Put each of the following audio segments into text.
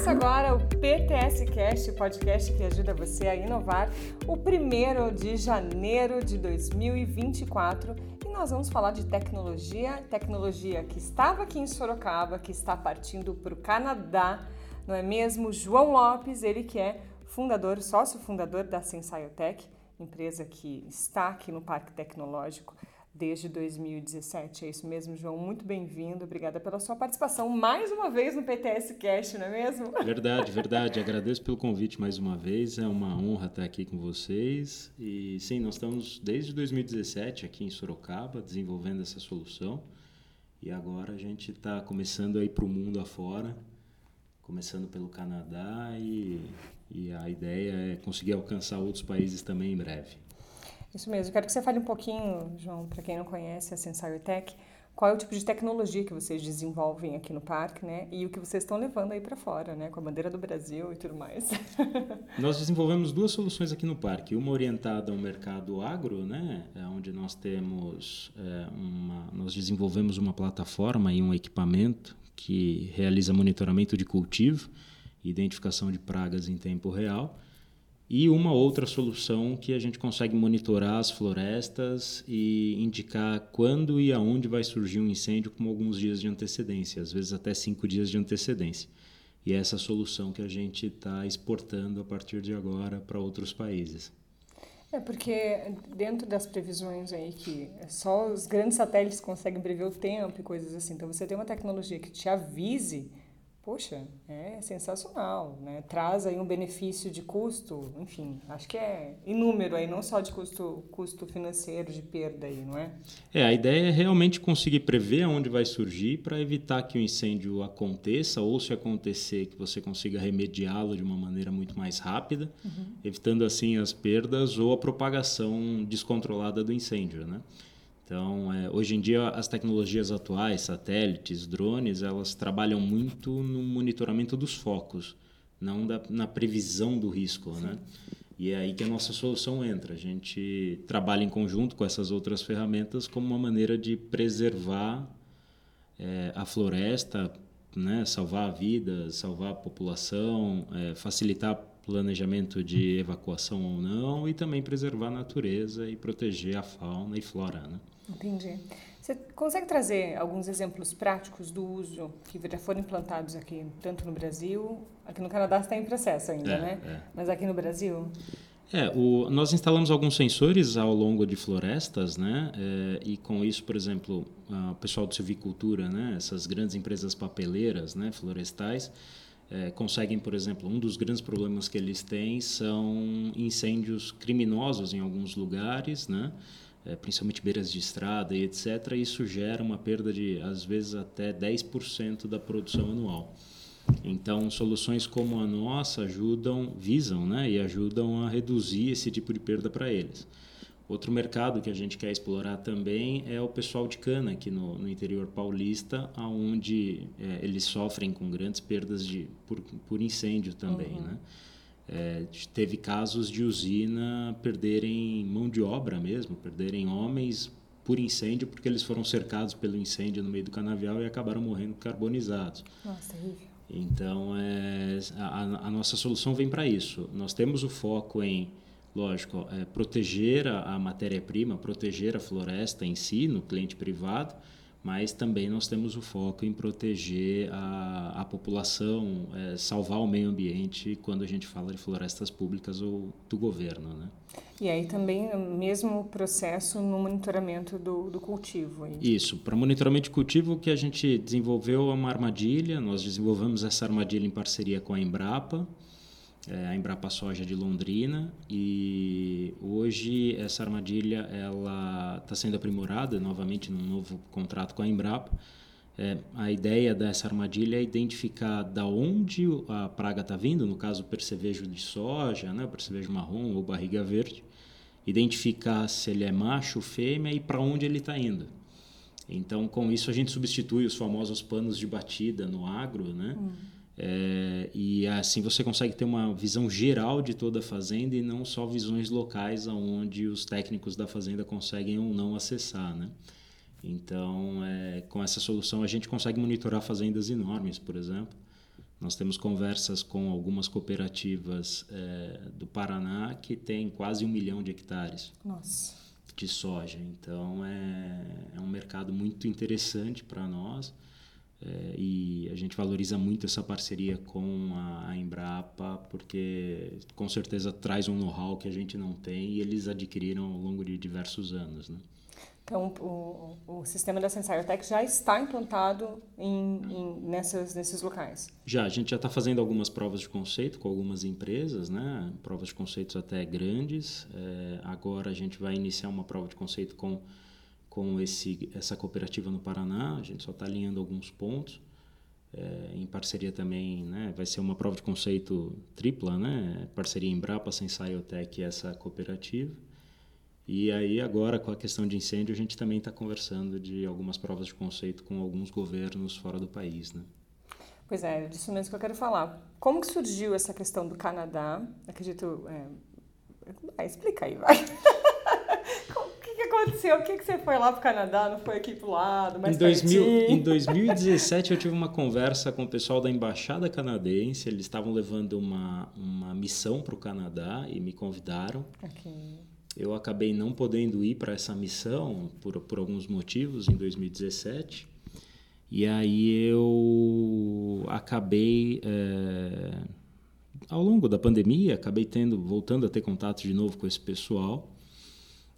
Começa agora o PTS Cast, podcast que ajuda você a inovar, o primeiro de janeiro de 2024. E nós vamos falar de tecnologia, tecnologia que estava aqui em Sorocaba, que está partindo para o Canadá, não é mesmo? João Lopes, ele que é fundador, sócio fundador da Sensaiotech, empresa que está aqui no Parque Tecnológico desde 2017. É isso mesmo, João. Muito bem-vindo. Obrigada pela sua participação mais uma vez no PTS Cast, não é mesmo? Verdade, verdade. Agradeço pelo convite mais uma vez. É uma honra estar aqui com vocês. E sim, nós estamos desde 2017 aqui em Sorocaba desenvolvendo essa solução. E agora a gente está começando a ir para o mundo afora, começando pelo Canadá e, e a ideia é conseguir alcançar outros países também em breve. Isso mesmo. Quero que você fale um pouquinho, João, para quem não conhece a Sensai Tech, qual é o tipo de tecnologia que vocês desenvolvem aqui no parque, né? E o que vocês estão levando aí para fora, né? Com a bandeira do Brasil e tudo mais. nós desenvolvemos duas soluções aqui no parque. Uma orientada ao mercado agro, né? É onde nós temos é, uma... Nós desenvolvemos uma plataforma e um equipamento que realiza monitoramento de cultivo identificação de pragas em tempo real e uma outra solução que a gente consegue monitorar as florestas e indicar quando e aonde vai surgir um incêndio com alguns dias de antecedência, às vezes até cinco dias de antecedência. E é essa solução que a gente está exportando a partir de agora para outros países. É porque dentro das previsões aí que só os grandes satélites conseguem prever o tempo e coisas assim. Então você tem uma tecnologia que te avise poxa, é sensacional, né? Traz aí um benefício de custo, enfim, acho que é inúmero aí, não só de custo, custo financeiro, de perda aí, não é? É, a ideia é realmente conseguir prever onde vai surgir para evitar que o incêndio aconteça ou se acontecer que você consiga remediá-lo de uma maneira muito mais rápida, uhum. evitando assim as perdas ou a propagação descontrolada do incêndio, né? Então, é, hoje em dia, as tecnologias atuais, satélites, drones, elas trabalham muito no monitoramento dos focos, não da, na previsão do risco, né? E é aí que a nossa solução entra. A gente trabalha em conjunto com essas outras ferramentas como uma maneira de preservar é, a floresta, né? salvar vidas, salvar a população, é, facilitar planejamento de evacuação ou não e também preservar a natureza e proteger a fauna e flora, né? Entendi. Você consegue trazer alguns exemplos práticos do uso que já foram implantados aqui, tanto no Brasil, aqui no Canadá está em processo ainda, é, né? É. Mas aqui no Brasil? É, o, nós instalamos alguns sensores ao longo de florestas, né? É, e com isso, por exemplo, o pessoal de silvicultura, né? Essas grandes empresas papeleiras, né? Florestais, é, conseguem, por exemplo, um dos grandes problemas que eles têm são incêndios criminosos em alguns lugares, né? é, principalmente beiras de estrada e etc., isso gera uma perda de, às vezes, até 10% da produção anual. Então, soluções como a nossa ajudam, visam né, e ajudam a reduzir esse tipo de perda para eles. Outro mercado que a gente quer explorar também é o pessoal de cana aqui no, no interior paulista, onde é, eles sofrem com grandes perdas de, por, por incêndio também. Uhum. Né? É, teve casos de usina perderem mão de obra mesmo, perderem homens por incêndio, porque eles foram cercados pelo incêndio no meio do canavial e acabaram morrendo carbonizados. Nossa, terrível. Então, é, a, a nossa solução vem para isso. Nós temos o foco em, lógico, é, proteger a, a matéria-prima, proteger a floresta em si, no cliente privado, mas também nós temos o foco em proteger a, a população, é, salvar o meio ambiente quando a gente fala de florestas públicas ou do governo. Né? E aí também o mesmo processo no monitoramento do, do cultivo. Isso, para monitoramento de cultivo que a gente desenvolveu uma armadilha, nós desenvolvemos essa armadilha em parceria com a Embrapa, é, a Embrapa Soja de Londrina e hoje essa armadilha ela está sendo aprimorada novamente num novo contrato com a Embrapa. É, a ideia dessa armadilha é identificar da onde a praga está vindo, no caso o percevejo de soja, né, percevejo marrom ou barriga verde, identificar se ele é macho, fêmea e para onde ele está indo. Então, com isso a gente substitui os famosos panos de batida no agro, né? Hum é, e assim você consegue ter uma visão geral de toda a fazenda e não só visões locais onde os técnicos da fazenda conseguem ou não acessar, né? Então, é, com essa solução a gente consegue monitorar fazendas enormes, por exemplo, Nós temos conversas com algumas cooperativas é, do Paraná que têm quase um milhão de hectares Nossa. de soja. Então é, é um mercado muito interessante para nós. É, e a gente valoriza muito essa parceria com a, a Embrapa, porque com certeza traz um know-how que a gente não tem e eles adquiriram ao longo de diversos anos. Né? Então, o, o sistema da SensorTech já está implantado em, em, nessas, nesses locais? Já, a gente já está fazendo algumas provas de conceito com algumas empresas, né? provas de conceitos até grandes. É, agora a gente vai iniciar uma prova de conceito com, com esse, essa cooperativa no Paraná, a gente só está alinhando alguns pontos. É, em parceria também, né? vai ser uma prova de conceito tripla, né? parceria Embrapa, Sensaiotec e essa cooperativa. E aí agora com a questão de incêndio a gente também está conversando de algumas provas de conceito com alguns governos fora do país, né? Pois é, disso mesmo que eu quero falar. Como que surgiu essa questão do Canadá? Acredito, é... Ah, explica aí, vai. o que, que aconteceu? O que, que você foi lá para o Canadá? Não foi aqui para o lado, mais em, 2000, em 2017 eu tive uma conversa com o pessoal da embaixada canadense. Eles estavam levando uma, uma missão para o Canadá e me convidaram. Okay eu acabei não podendo ir para essa missão por, por alguns motivos em 2017. E aí eu acabei, é, ao longo da pandemia, acabei tendo, voltando a ter contato de novo com esse pessoal.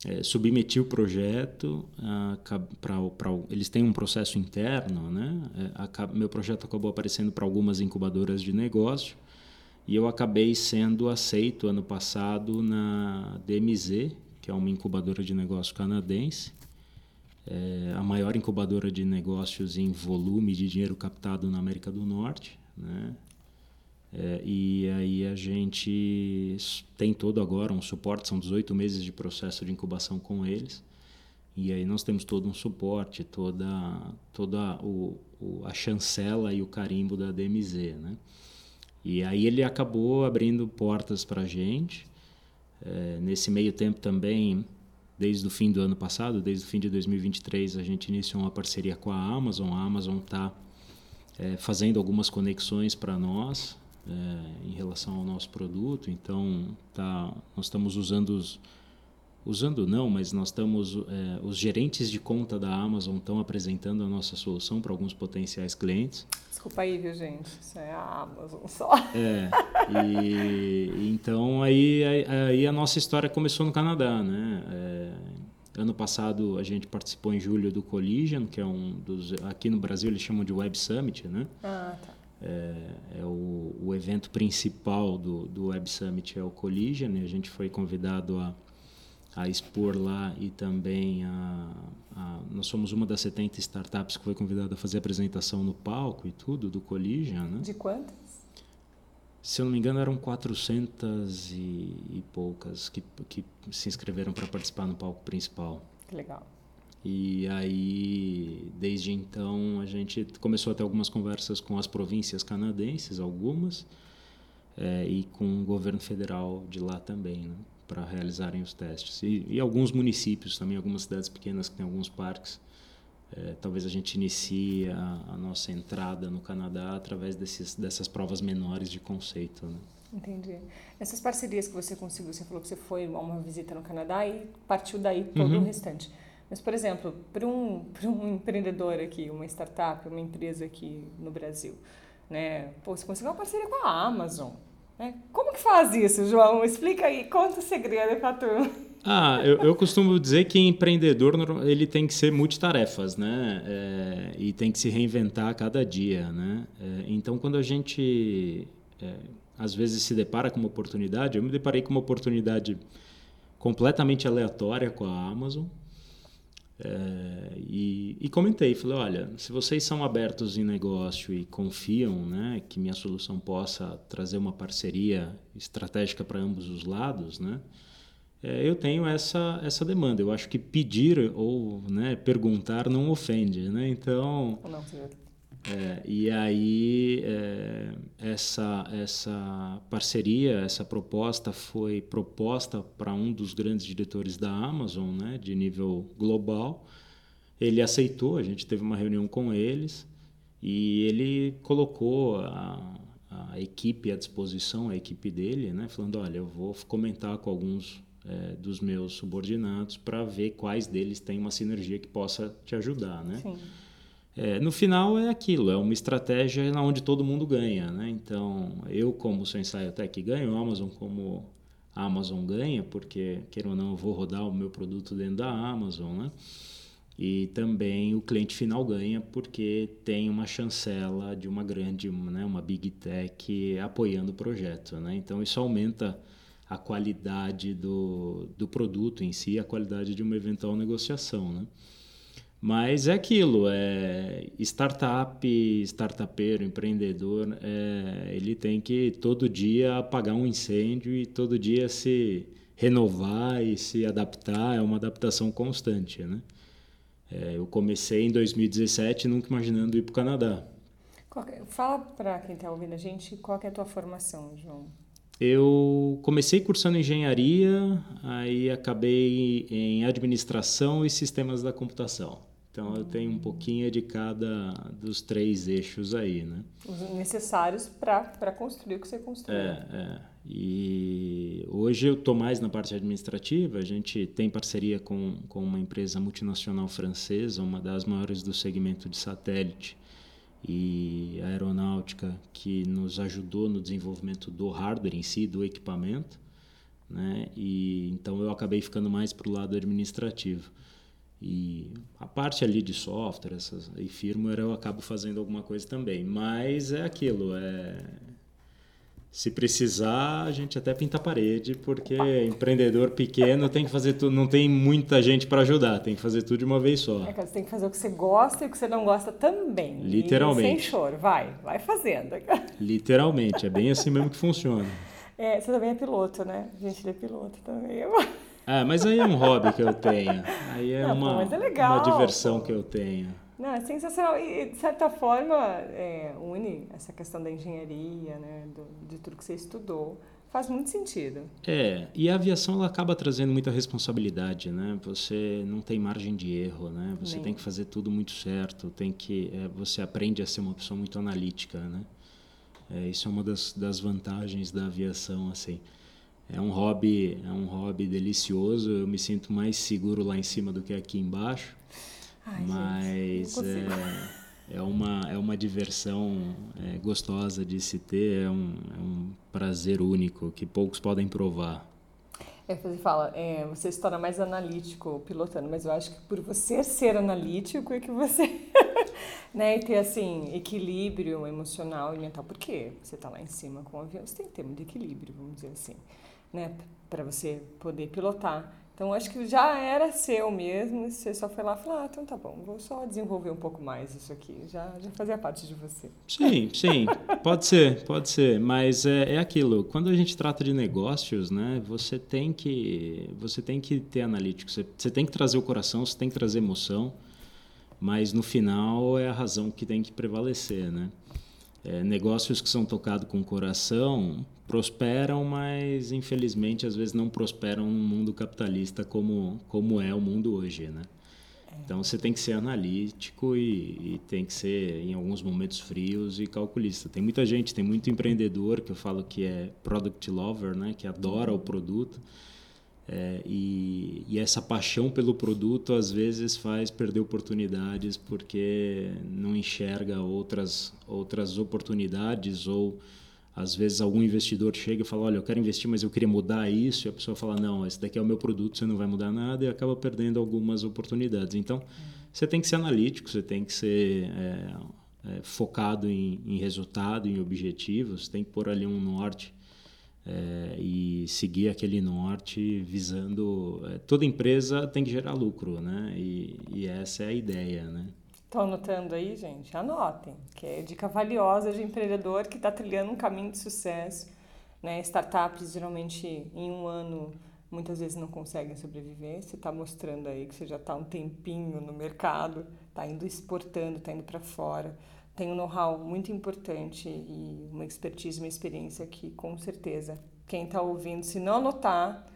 É, submeti o projeto uh, para eles têm um processo interno né é, a, meu projeto acabou aparecendo para algumas incubadoras de negócio e eu acabei sendo aceito ano passado na DMZ, que é uma incubadora de negócio canadense, é a maior incubadora de negócios em volume de dinheiro captado na América do Norte, né? É, e aí a gente tem todo agora um suporte, são 18 meses de processo de incubação com eles. E aí nós temos todo um suporte, toda, toda o, o a chancela e o carimbo da DMZ, né? E aí ele acabou abrindo portas para a gente. É, nesse meio tempo também, desde o fim do ano passado, desde o fim de 2023, a gente iniciou uma parceria com a Amazon. A Amazon está é, fazendo algumas conexões para nós é, em relação ao nosso produto. Então, tá, nós estamos usando os usando não, mas nós estamos é, os gerentes de conta da Amazon estão apresentando a nossa solução para alguns potenciais clientes. Desculpa aí, viu, gente? Isso é a Amazon só. É. E então aí, aí a nossa história começou no Canadá, né? É, ano passado a gente participou em julho do Collision, que é um dos aqui no Brasil eles chamam de Web Summit, né? Ah, tá. É, é o, o evento principal do, do Web Summit é o Collision e a gente foi convidado a a expor lá e também a, a, nós somos uma das 70 startups que foi convidada a fazer apresentação no palco e tudo do Collision, né? De quantas? Se eu não me engano eram 400 e, e poucas que, que se inscreveram para participar no palco principal. Que legal. E aí, desde então, a gente começou a ter algumas conversas com as províncias canadenses, algumas, é, e com o governo federal de lá também, né? para realizarem os testes. E, e, alguns municípios também, algumas cidades pequenas que têm alguns parques. É, talvez a gente inicie a, a, nossa entrada no Canadá através desses, dessas provas menores de conceito. Né? Entendi. Essas parcerias que você conseguiu, você falou que você foi a uma visita no Canadá e partiu daí todo uhum. o restante. Mas, por exemplo, para um, um empreendedor aqui, uma startup, uma empresa aqui no Brasil, né? Pô, você conseguiu uma parceria com a Amazon. É. Como que faz isso, João? Explica aí, conta o segredo para turma. Ah, eu, eu, costumo dizer que empreendedor ele tem que ser multitarefas, né? É, e tem que se reinventar a cada dia, né? É, então, quando a gente é, às vezes se depara com uma oportunidade, eu me deparei com uma oportunidade completamente aleatória com a Amazon, é, e, e, comentei, falei, olha, se vocês são abertos em negócio e confiam né, que minha solução possa trazer uma parceria estratégica para ambos os lados, né, é, eu tenho essa, essa demanda. Eu acho que pedir ou né, perguntar não ofende. Né? Então, não, é, e aí é, essa, essa parceria, essa proposta foi proposta para um dos grandes diretores da Amazon, né, de nível global. Ele aceitou, a gente teve uma reunião com eles e ele colocou a, a equipe à disposição, a equipe dele, né? Falando, olha, eu vou comentar com alguns é, dos meus subordinados para ver quais deles têm uma sinergia que possa te ajudar, né? Sim. É, no final é aquilo, é uma estratégia onde todo mundo ganha, né? Então, eu como Sensei até que ganho, a Amazon como a Amazon ganha, porque, queira ou não, eu vou rodar o meu produto dentro da Amazon, né? E também o cliente final ganha porque tem uma chancela de uma grande, né, uma big tech apoiando o projeto, né? Então isso aumenta a qualidade do, do produto em si, a qualidade de uma eventual negociação, né? Mas é aquilo, é startup, startupeiro, empreendedor, é, ele tem que todo dia apagar um incêndio e todo dia se renovar e se adaptar, é uma adaptação constante, né? É, eu comecei em 2017 nunca imaginando ir para o Canadá. É, fala para quem está ouvindo a gente qual é a tua formação, João. Eu comecei cursando engenharia, aí acabei em administração e sistemas da computação. Então eu tenho um pouquinho de cada dos três eixos aí, né? Os necessários para construir o que você construiu. É, é. E hoje eu estou mais na parte administrativa. A gente tem parceria com, com uma empresa multinacional francesa, uma das maiores do segmento de satélite e aeronáutica, que nos ajudou no desenvolvimento do hardware em si, do equipamento. Né? E então eu acabei ficando mais para o lado administrativo. E a parte ali de software essas, e firmware eu acabo fazendo alguma coisa também. Mas é aquilo, é... Se precisar, a gente até pinta a parede, porque empreendedor pequeno tem que fazer tudo, não tem muita gente para ajudar, tem que fazer tudo de uma vez só. É, você tem que fazer o que você gosta e o que você não gosta também. Literalmente. E sem choro, vai, vai fazendo. Literalmente, é bem assim mesmo que funciona. É, você também é piloto, né? A gente é piloto também. Ah, mas aí é um hobby que eu tenho. Aí é, não, uma, pô, é legal, uma diversão que eu tenho. Não, é sensacional. E, de certa forma, é, une essa questão da engenharia, né, do, de tudo que você estudou. Faz muito sentido. É, e a aviação ela acaba trazendo muita responsabilidade, né? Você não tem margem de erro, né? Você tem que fazer tudo muito certo, tem que é, você aprende a ser uma pessoa muito analítica, né? É, isso é uma das, das vantagens da aviação, assim é um hobby é um hobby delicioso. Eu me sinto mais seguro lá em cima do que aqui embaixo. Ai, mas gente, é, é uma é uma diversão é, gostosa de se ter. É um, é um prazer único que poucos podem provar. É, você fala, é, você se torna mais analítico pilotando, mas eu acho que por você ser analítico é que você, né, e ter assim equilíbrio emocional e mental, porque você está lá em cima com o avião, você tem que ter muito equilíbrio, vamos dizer assim né, para você poder pilotar. Então acho que já era seu mesmo, você só foi lá e falou, ah, então tá bom, vou só desenvolver um pouco mais isso aqui, já, já fazia parte de você. Sim, sim, pode ser, pode ser, mas é, é aquilo, quando a gente trata de negócios, né, você tem que, você tem que ter analítico, você, você tem que trazer o coração, você tem que trazer emoção, mas no final é a razão que tem que prevalecer, né. É, negócios que são tocados com coração prosperam, mas infelizmente às vezes não prosperam no mundo capitalista como, como é o mundo hoje, né? Então você tem que ser analítico e, e, tem que ser em alguns momentos frios e calculista. Tem muita gente, tem muito empreendedor que eu falo que é product lover, né, que adora o produto. É, e, e, essa paixão pelo produto às vezes faz perder oportunidades porque não enxerga outras outras oportunidades ou às vezes algum investidor chega e fala, olha, eu quero investir, mas eu queria mudar isso, e a pessoa fala, não, esse daqui é o meu produto, você não vai mudar nada, e acaba perdendo algumas oportunidades. Então, você tem que ser analítico, você tem que ser é, é, focado em, em, resultado, em objetivos, tem que pôr ali um norte é, e seguir aquele norte visando... É, toda empresa tem que gerar lucro, né? E, e essa é a ideia, né? Estão anotando aí, gente? Anotem, que é dica valiosa de empreendedor que está trilhando um caminho de sucesso. Né? Startups, geralmente, em um ano, muitas vezes não conseguem sobreviver. Você está mostrando aí que você já está um tempinho no mercado, está indo exportando, está indo para fora. Tem um know-how muito importante e uma expertise, uma experiência que, com certeza, quem está ouvindo, se não anotar,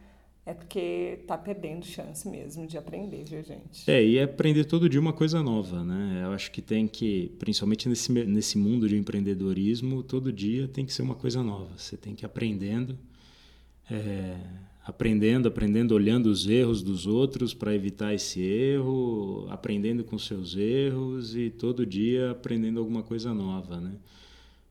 é porque tá perdendo chance mesmo de aprender, viu, gente? É, e é aprender todo dia uma coisa nova, né? Eu acho que tem que, principalmente nesse, nesse mundo de empreendedorismo, todo dia tem que ser uma coisa nova. Você tem que ir aprendendo, é, aprendendo, aprendendo, olhando os erros dos outros para evitar esse erro, aprendendo com seus erros e todo dia aprendendo alguma coisa nova, né?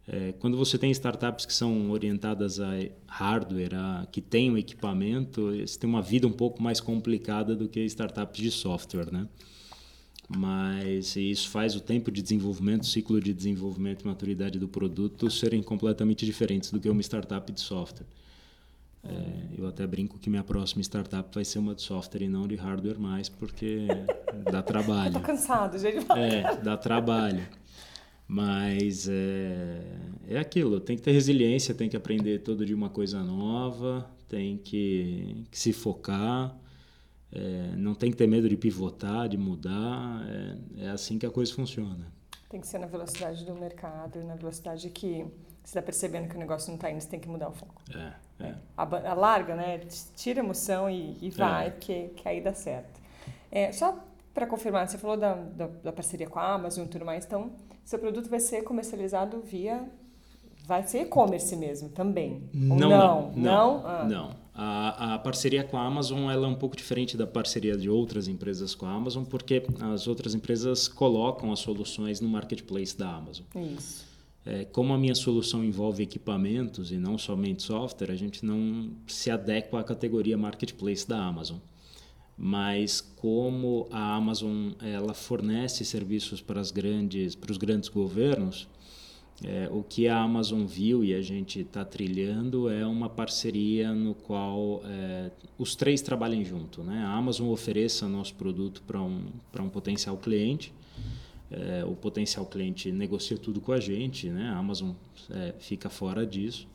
É, quando você tem startups que são orientadas a hardware, a, que têm um equipamento, você tem uma vida um pouco mais complicada do que startups de software, né? Mas isso faz o tempo de desenvolvimento, o ciclo de desenvolvimento e maturidade do produto serem completamente diferentes do que uma startup de software. É, eu até brinco que minha próxima startup vai ser uma de software e não de hardware mais, porque dá trabalho. Tô cansado, gente. É, dá trabalho. Mas é, é aquilo, tem que ter resiliência, tem que aprender todo dia uma coisa nova, tem que, que se focar, é, não tem que ter medo de pivotar, de mudar, é, é assim que a coisa funciona. Tem que ser na velocidade do mercado, na velocidade que você está percebendo que o negócio não está indo, você tem que mudar o foco. É, é. Larga, né? Tira emoção e, e vai, é. porque que aí dá certo. É, só para confirmar, você falou da, da, da, parceria com a Amazon e tudo mais, então seu produto vai ser comercializado via. Vai ser e-commerce mesmo também? Não, não, não. Não. Ah. não. A, a, parceria com a Amazon ela é um pouco diferente da parceria de outras empresas com a Amazon, porque as outras empresas colocam as soluções no marketplace da Amazon. Isso. É, como a minha solução envolve equipamentos e não somente software, a gente não se adequa à categoria marketplace da Amazon. Mas como a Amazon ela fornece serviços para as grandes para os grandes governos é, o que a Amazon viu e a gente está trilhando é uma parceria no qual é, os três trabalhem junto né? A Amazon ofereça nosso produto para um um potencial cliente é, o potencial cliente negocia tudo com a gente né a Amazon é, fica fora disso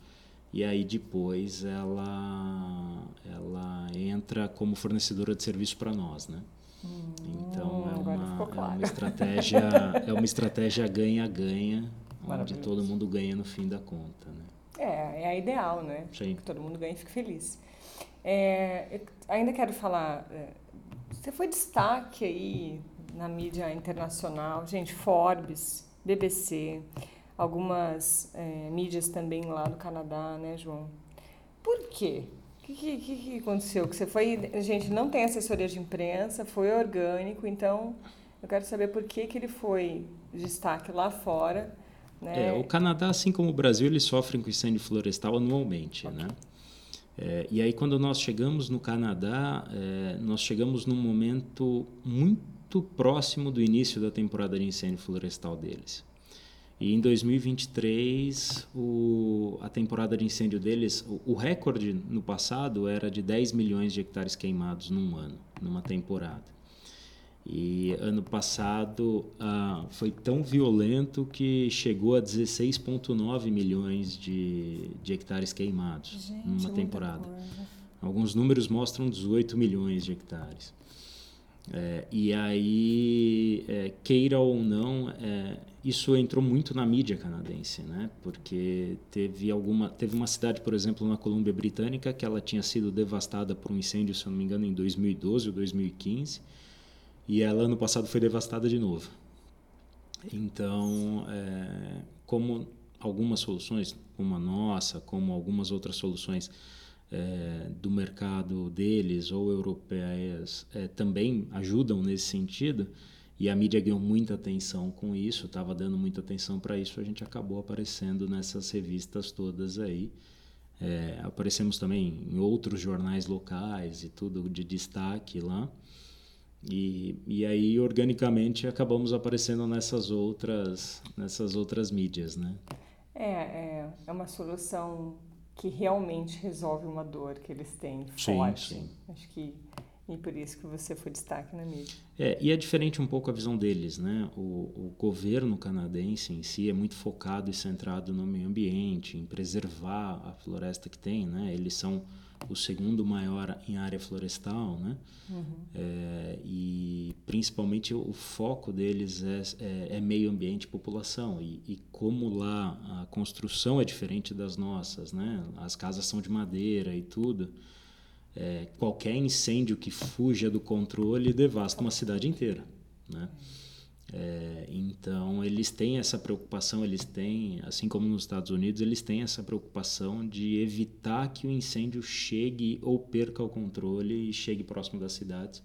e aí depois ela ela entra como fornecedora de serviço para nós, né? Hum, então é uma, claro. é uma estratégia é uma estratégia ganha-ganha onde todo mundo ganha no fim da conta, né? É, é a ideal, né? Sim. Que todo mundo ganha e fique feliz. É, ainda quero falar, é, você foi destaque aí na mídia internacional, gente, Forbes, BBC, algumas é, mídias também lá do Canadá, né, João? Por quê? O que, que, que, aconteceu? Que você foi, a gente não tem assessoria de imprensa, foi orgânico, então eu quero saber por que, que ele foi destaque lá fora. Né? É, o Canadá, assim como o Brasil, eles sofrem com incêndio florestal anualmente, okay. né? É, e aí quando nós chegamos no Canadá, é, nós chegamos num momento muito próximo do início da temporada de incêndio florestal deles. E em 2023, o, a temporada de incêndio deles, o, o, recorde no passado era de 10 milhões de hectares queimados num ano, numa temporada. E ano passado ah, foi tão violento que chegou a 16,9 milhões de, de hectares queimados Gente, numa temporada. Alguns números mostram 18 milhões de hectares. É, e aí, é, queira ou não, é, isso entrou muito na mídia canadense, né? Porque teve alguma, teve uma cidade, por exemplo, na Colômbia Britânica, que ela tinha sido devastada por um incêndio, se não me engano, em 2012 ou 2015, e ela ano passado foi devastada de novo. Então, é, como algumas soluções, como a nossa, como algumas outras soluções é, do mercado deles ou europeias é, também ajudam nesse sentido, e a mídia ganhou muita atenção com isso, estava dando muita atenção para isso, a gente acabou aparecendo nessas revistas todas aí. É, aparecemos também em outros jornais locais e tudo de destaque lá. E, e aí, organicamente, acabamos aparecendo nessas outras, nessas outras mídias, né? É, é, é uma solução que realmente resolve uma dor que eles têm forte. Sim, sim. Acho que e por isso que você foi destaque na mídia. É, e é diferente um pouco a visão deles, né? O, o governo canadense em si é muito focado e centrado no meio ambiente, em preservar a floresta que tem, né? Eles são o segundo maior em área florestal, né? Uhum. É, e principalmente o foco deles é, é, é meio ambiente e população. E, e, como lá a construção é diferente das nossas, né? As casas são de madeira e tudo é, qualquer incêndio que fuja do controle devasta uma cidade inteira, né? É, então eles têm essa preocupação, eles têm, assim como nos Estados Unidos, eles têm essa preocupação de evitar que o incêndio chegue ou perca o controle e chegue próximo das cidades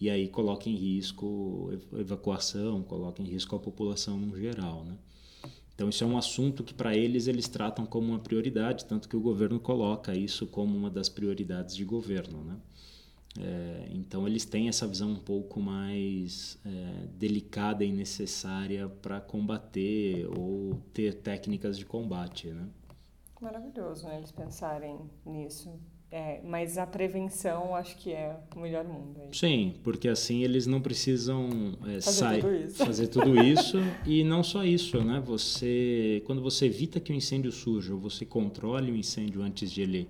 e aí coloca em risco evacuação, coloca em risco a população geral, né? Então isso é um assunto que para eles eles tratam como uma prioridade, tanto que o governo coloca isso como uma das prioridades de governo, né? É, então eles têm essa visão um pouco mais é, delicada e necessária para combater ou ter técnicas de combate, né? Maravilhoso, né? Eles pensarem nisso. É, mas a prevenção acho que é o melhor mundo. Aí. Sim, porque assim eles não precisam é, fazer, sair, tudo isso. fazer tudo isso e não só isso, né? Você, quando você evita que o incêndio surja, ou você controle o incêndio antes de ele,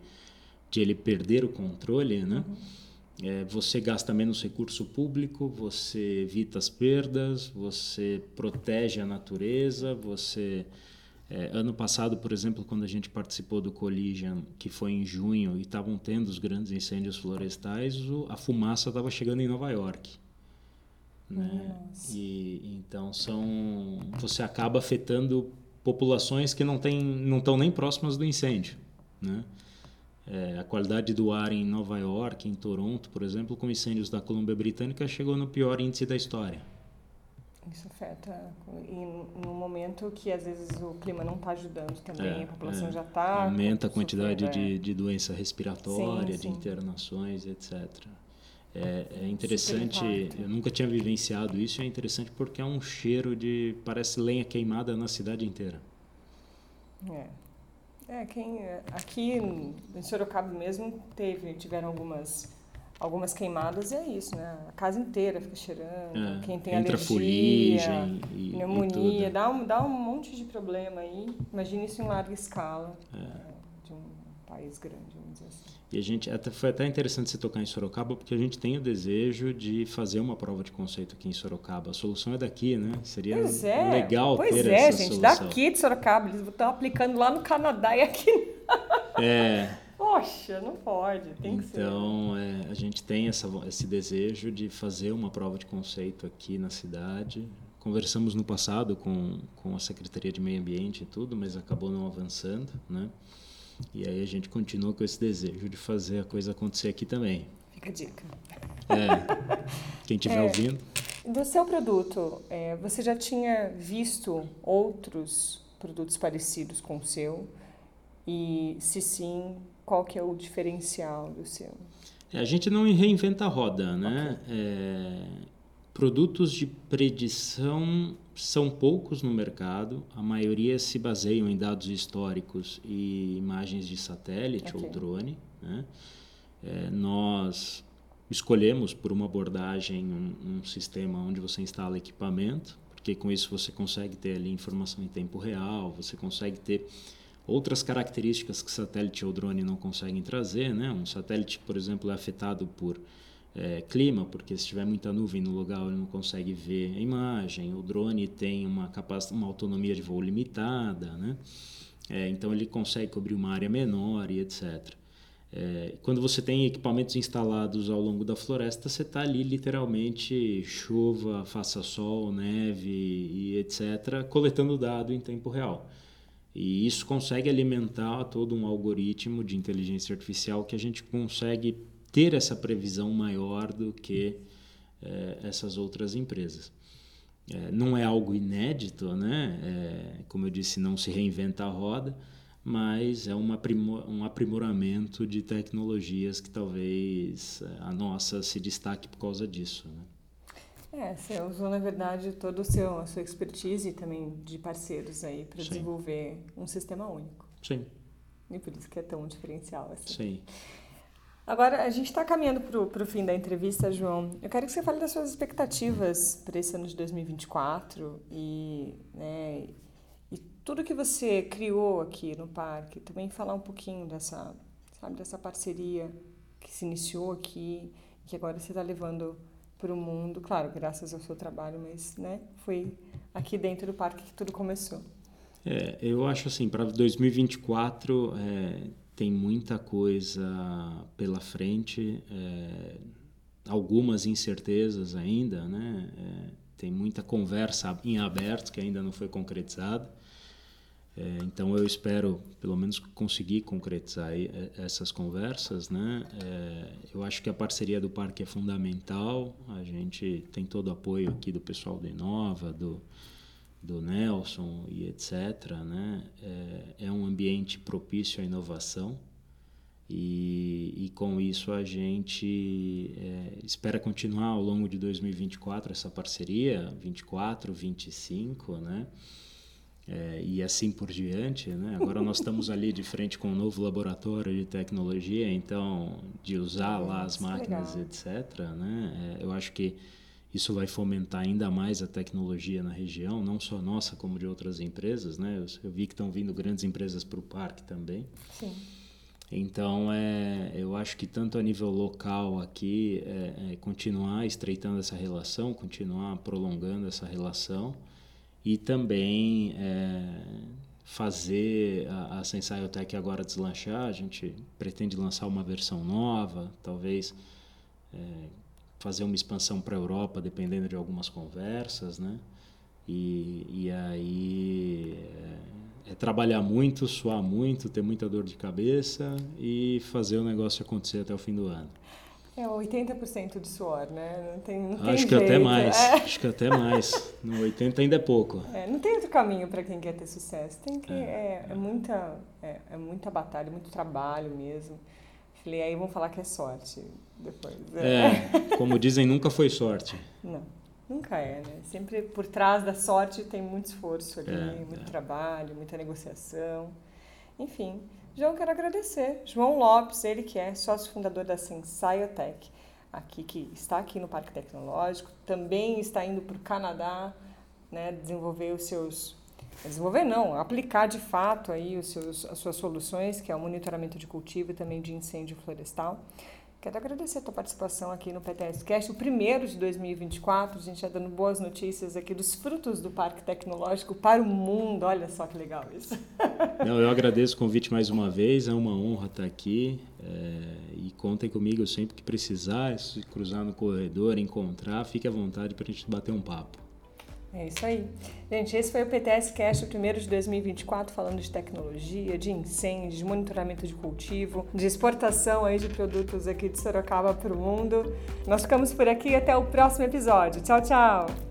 de ele perder o controle, né? Uhum é, você gasta menos recurso público, você evita as perdas, você protege a natureza, você... É, ano passado, por exemplo, quando a gente participou do Collision, que foi em junho, e estavam tendo os grandes incêndios florestais, o, a fumaça estava chegando em Nova York. Né? E então são você acaba afetando populações que não tem, não estão nem próximas do incêndio, né? É, a qualidade do ar em Nova York, em Toronto, por exemplo, com incêndios da Colômbia Britânica, chegou no pior índice da história. Isso afeta. E no momento que às vezes o clima não está ajudando também, é, a população é. já está. Aumenta a quantidade de, de doença respiratória, sim, sim. de internações, etc. É, é interessante, eu nunca tinha vivenciado isso, é interessante porque é um cheiro de. parece lenha queimada na cidade inteira. É. É, quem aqui em Sorocaba mesmo teve, tiveram algumas algumas queimadas e é isso, né? A casa inteira fica cheirando, é, quem tem alergia, fuligem e, pneumonia, e dá um dá um monte de problema aí. Imagina isso em larga escala é. É, de um país grande, vamos dizer assim. E a gente até foi até interessante você tocar em Sorocaba porque a gente tem o desejo de fazer uma prova de conceito aqui em Sorocaba. A solução é daqui, né? Seria pois é, legal pois ter é, essa gente, solução. daqui de Sorocaba eles estão aplicando lá no Canadá e aqui. É. Poxa, não pode, tem que ser. Então, é, a gente tem essa, esse desejo de fazer uma prova de conceito aqui na cidade. Conversamos no passado com, com a Secretaria de Meio Ambiente e tudo, mas acabou não avançando, né? E aí a gente continua com esse desejo de fazer a coisa acontecer aqui também. Fica a dica. É, quem estiver é, ouvindo. Do seu produto, é, você já tinha visto outros produtos parecidos com o seu? E se sim, qual que é o diferencial do seu? É, a gente não reinventa a roda, né? Okay. Produtos de predição são poucos no mercado, a maioria se baseiam em dados históricos e imagens de satélite okay. ou drone. Né? É, nós escolhemos por uma abordagem um, um, sistema onde você instala equipamento, porque com isso você consegue ter ali informação em tempo real, você consegue ter outras características que satélite ou drone não conseguem trazer. Né? Um satélite, por exemplo, é afetado por é, clima, porque se tiver muita nuvem no lugar ele não consegue ver a imagem. O drone tem uma capacidade, uma autonomia de voo limitada, né? É, então ele consegue cobrir uma área menor e etc. É, quando você tem equipamentos instalados ao longo da floresta, você está ali literalmente chuva, faça sol, neve e etc, coletando dado em tempo real. E isso consegue alimentar todo um algoritmo de inteligência artificial que a gente consegue ter essa previsão maior do que é, essas outras empresas. É, não é algo inédito, né? É, como eu disse, não se reinventa a roda, mas é um, aprimor, um aprimoramento de tecnologias que talvez a nossa se destaque por causa disso. Né? É, você usou, na verdade, toda a sua expertise também de parceiros aí para desenvolver um sistema único. Sim. E por isso que é tão diferencial. Assim. Sim. Agora, a gente está caminhando para o fim da entrevista, João. Eu quero que você fale das suas expectativas para esse ano de 2024 e, né, e tudo que você criou aqui no parque. Também falar um pouquinho dessa, sabe, dessa parceria que se iniciou aqui que agora você está levando para o mundo. Claro, graças ao seu trabalho, mas né, foi aqui dentro do parque que tudo começou. É, eu acho assim, para 2024 é, tem muita coisa pela frente, é, algumas incertezas ainda, né? É, tem muita conversa em aberto que ainda não foi concretizada. É, então eu espero pelo menos conseguir concretizar essas conversas, né? É, eu acho que a parceria do parque é fundamental. A gente tem todo o apoio aqui do pessoal do Inova, do do Nelson e etc. Né? É, é um ambiente propício à inovação e, e com isso a gente é, espera continuar ao longo de 2024 essa parceria, 24, 25, né? É, e assim por diante. Né? Agora nós estamos ali de frente com um novo laboratório de tecnologia, então de usar lá as máquinas, etc. Né? É, eu acho que isso vai fomentar ainda mais a tecnologia na região, não só nossa, como de outras empresas. Né? Eu, eu vi que estão vindo grandes empresas para o parque também. Sim. Então, é, eu acho que tanto a nível local aqui, é, é continuar estreitando essa relação, continuar prolongando essa relação e também é, fazer a, a Sensaio-Tech agora deslanchar. A gente pretende lançar uma versão nova, talvez é, fazer uma expansão para a Europa, dependendo de algumas conversas, né? E, e aí é, é, trabalhar muito, suar muito, ter muita dor de cabeça e fazer o negócio acontecer até o fim do ano. É 80% de suor, né? Não tem, não tem Acho jeito. que até mais. É. Acho que até mais. No 80 ainda é pouco. É, não tem outro caminho para quem quer ter sucesso. Tem que é, é, é muita é, é muita batalha, muito trabalho mesmo. Falei, aí vão falar que é sorte depois. É, como dizem, nunca foi sorte. Não, nunca é, né? Sempre por trás da sorte tem muito esforço ali, é, muito é. trabalho, muita negociação. Enfim, João, quero agradecer. João Lopes, ele que é sócio fundador da Sensaiotech, aqui que está aqui no Parque Tecnológico, também está indo para o Canadá, né, desenvolver os seus desenvolver não, aplicar de fato aí seus, as suas soluções, que é o monitoramento de cultivo e também de incêndio florestal. Quero agradecer a tua participação aqui no PTS Cast, o primeiro de 2024. A gente já dando boas notícias aqui dos frutos do Parque Tecnológico para o mundo. Olha só que legal isso. Não, eu agradeço o convite mais uma vez. É uma honra estar aqui. É, e contem comigo sempre que precisar, se cruzar no corredor, encontrar, fique à vontade para a gente bater um papo. É isso aí. Gente, esse foi o PTS Cast, o primeiro de 2024, falando de tecnologia, de incêndio, de monitoramento de cultivo, de exportação aí de produtos aqui de Sorocaba para o mundo. Nós ficamos por aqui até o próximo episódio. Tchau, tchau!